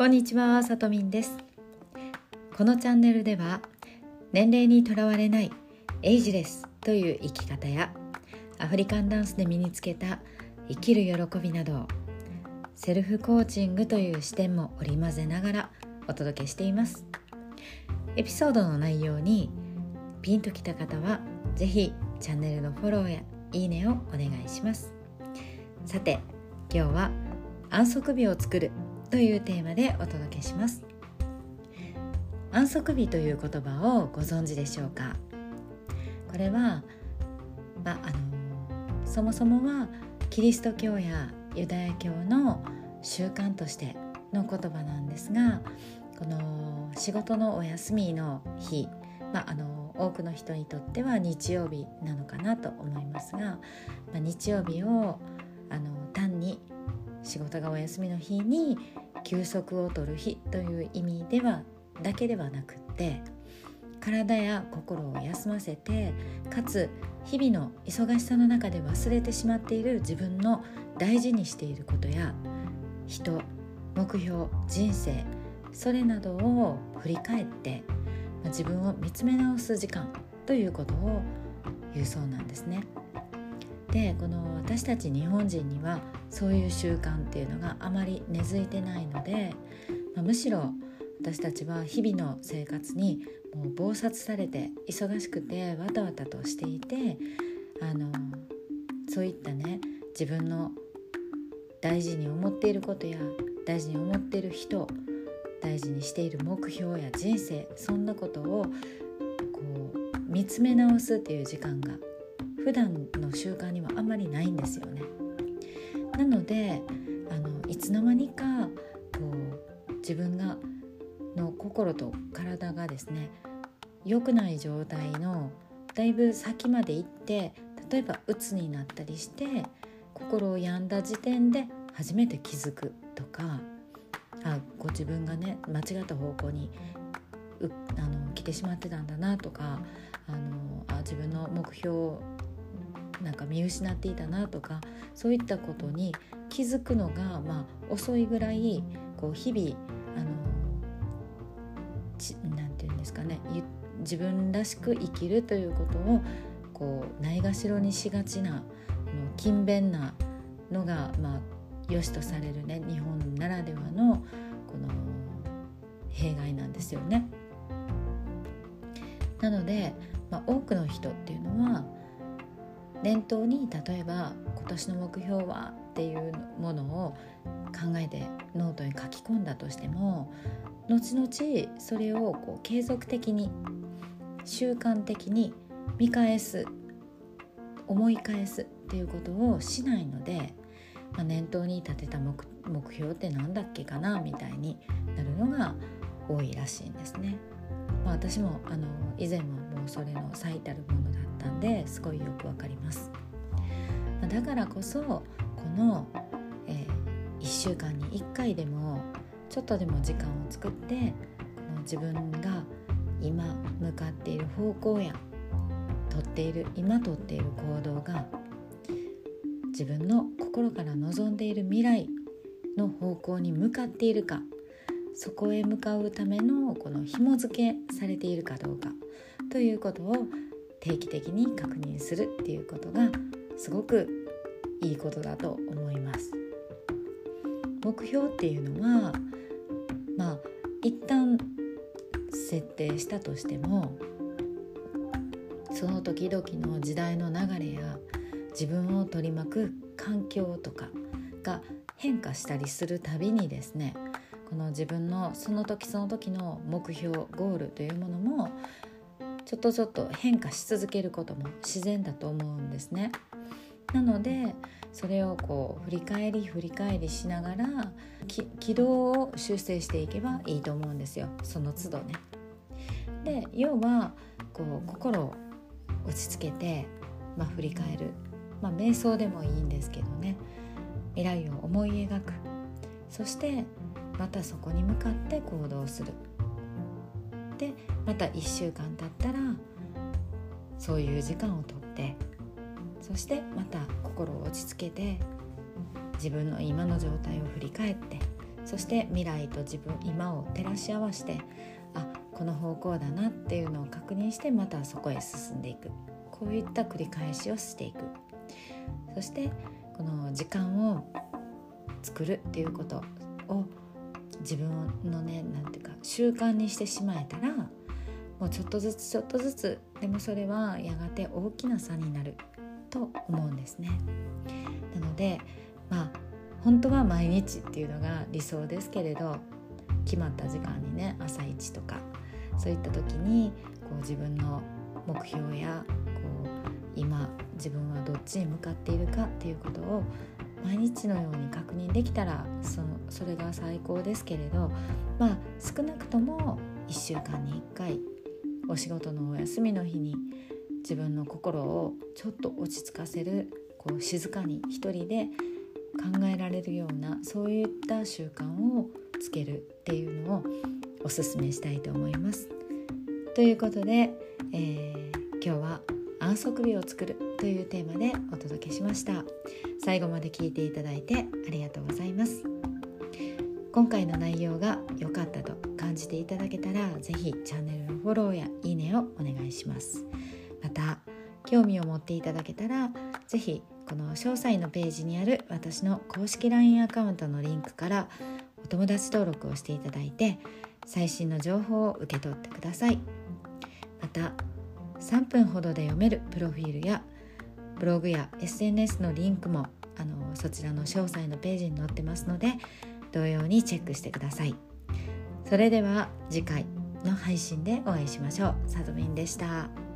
こんにちは、さとみんです。このチャンネルでは年齢にとらわれないエイジレスという生き方やアフリカンダンスで身につけた生きる喜びなどセルフコーチングという視点も織り交ぜながらお届けしています。エピソードの内容にピンときた方は是非チャンネルのフォローやいいねをお願いします。さて今日は安息日を作るというテーマでお届けします。安息日という言葉をご存知でしょうか？これは、まあ、あのそもそもはキリスト教やユダヤ教の習慣としての言葉なんですがこの仕事のお休みの日、まあ、あの多くの人にとっては日曜日なのかなと思いますが、まあ、日曜日をあの単に仕事がお休みの日に休息を取る日という意味ではだけではなくって体や心を休ませてかつ日々の忙しさの中で忘れてしまっている自分の大事にしていることや人目標人生それなどを振り返って自分を見つめ直す時間ということを言うそうなんですね。でこの私たち日本人にはそういう習慣っていうのがあまり根付いてないので、まあ、むしろ私たちは日々の生活にもう忙殺されて忙しくてわたわたとしていてあのそういったね自分の大事に思っていることや大事に思っている人大事にしている目標や人生そんなことをこう見つめ直すっていう時間が普段の習慣にはあまりないんですよね。なのであのいつの間にかこう自分がの心と体がですね良くない状態のだいぶ先まで行って例えば鬱になったりして心を病んだ時点で初めて気づくとかあご自分がね間違った方向にうあの来てしまってたんだなとかあのあ自分の目標なんか見失っていたなとかそういったことに気づくのが、まあ、遅いぐらいこう日々あのなんて言うんですかね自分らしく生きるということをこうないがしろにしがちな勤勉なのが、まあ、良しとされるね日本ならではのこの弊害なんですよね。なので、まあ、多くの人っていうのは念頭に例えば今年の目標はっていうものを考えてノートに書き込んだとしても後々それをこう継続的に習慣的に見返す思い返すっていうことをしないので、まあ、念頭に立てた目標って何だっけかなみたいになるのが多いらしいんですね。まあ、私もあの以前はもうそれの最たるものだったんですごいよくわかります。だからこそこの、えー、1週間に1回でもちょっとでも時間を作ってこの自分が今向かっている方向やとっている今とっている行動が自分の心から望んでいる未来の方向に向かっているかそこへ向かうためのこの紐付けされているかどうかということを定期的に確認するっていうことがすごくいいことだと思います。目標っていうのはまあ一旦設定したとしてもその時々の時代の流れや自分を取り巻く環境とかが変化したりするたびにですねこの自分のその時その時の目標ゴールというものもちょっとちょっと変化し続けることも自然だと思うんですね。なのでそれをこう振り返り振り返りしながら軌道を修正していけばいいと思うんですよ。その都度ね。で要はこう心を落ち着けて、まあ、振り返る、まあ、瞑想でもいいんですけどね。未来を思い描く。そしてまたそこに向かって行動する。でまた1週間経ったらそういう時間をとってそしてまた心を落ち着けて自分の今の状態を振り返ってそして未来と自分今を照らし合わせてあこの方向だなっていうのを確認してまたそこへ進んでいく。こういった繰り返しをしていく。そしてこの時間を作るっていうことを自分のねなんていうか習慣にしてしまえたらもうちょっとずつちょっとずつでもそれはやがて大きな差になると思うんですね。なのでまあ本当は毎日っていうのが理想ですけれど決まった時間にね朝一とかそういった時にこう自分の目標やこう今自分はどっちに向かっているかっていうことを毎日のように確認できたらそのそれが最高ですけれどまあ少なくとも1週間に1回お仕事のお休みの日に自分の心をちょっと落ち着かせるこう静かに一人で考えられるようなそういった習慣をつけるっていうのをおすすめしたいと思います。ということで、えー、今日は安息日を作るというテーマでお届けしました。最後まで聞いていただいてありがとうございます。今回の内容が良かったと感じていただけたら是非チャンネルのフォローやいいねをお願いします。また興味を持っていただけたら是非この詳細のページにある私の公式 LINE アカウントのリンクからお友達登録をしていただいて最新の情報を受け取ってください。また3分ほどで読めるプロフィールやブログや SNS のリンクもあのそちらの詳細のページに載ってますので同様にチェックしてくださいそれでは次回の配信でお会いしましょうさとみんでした。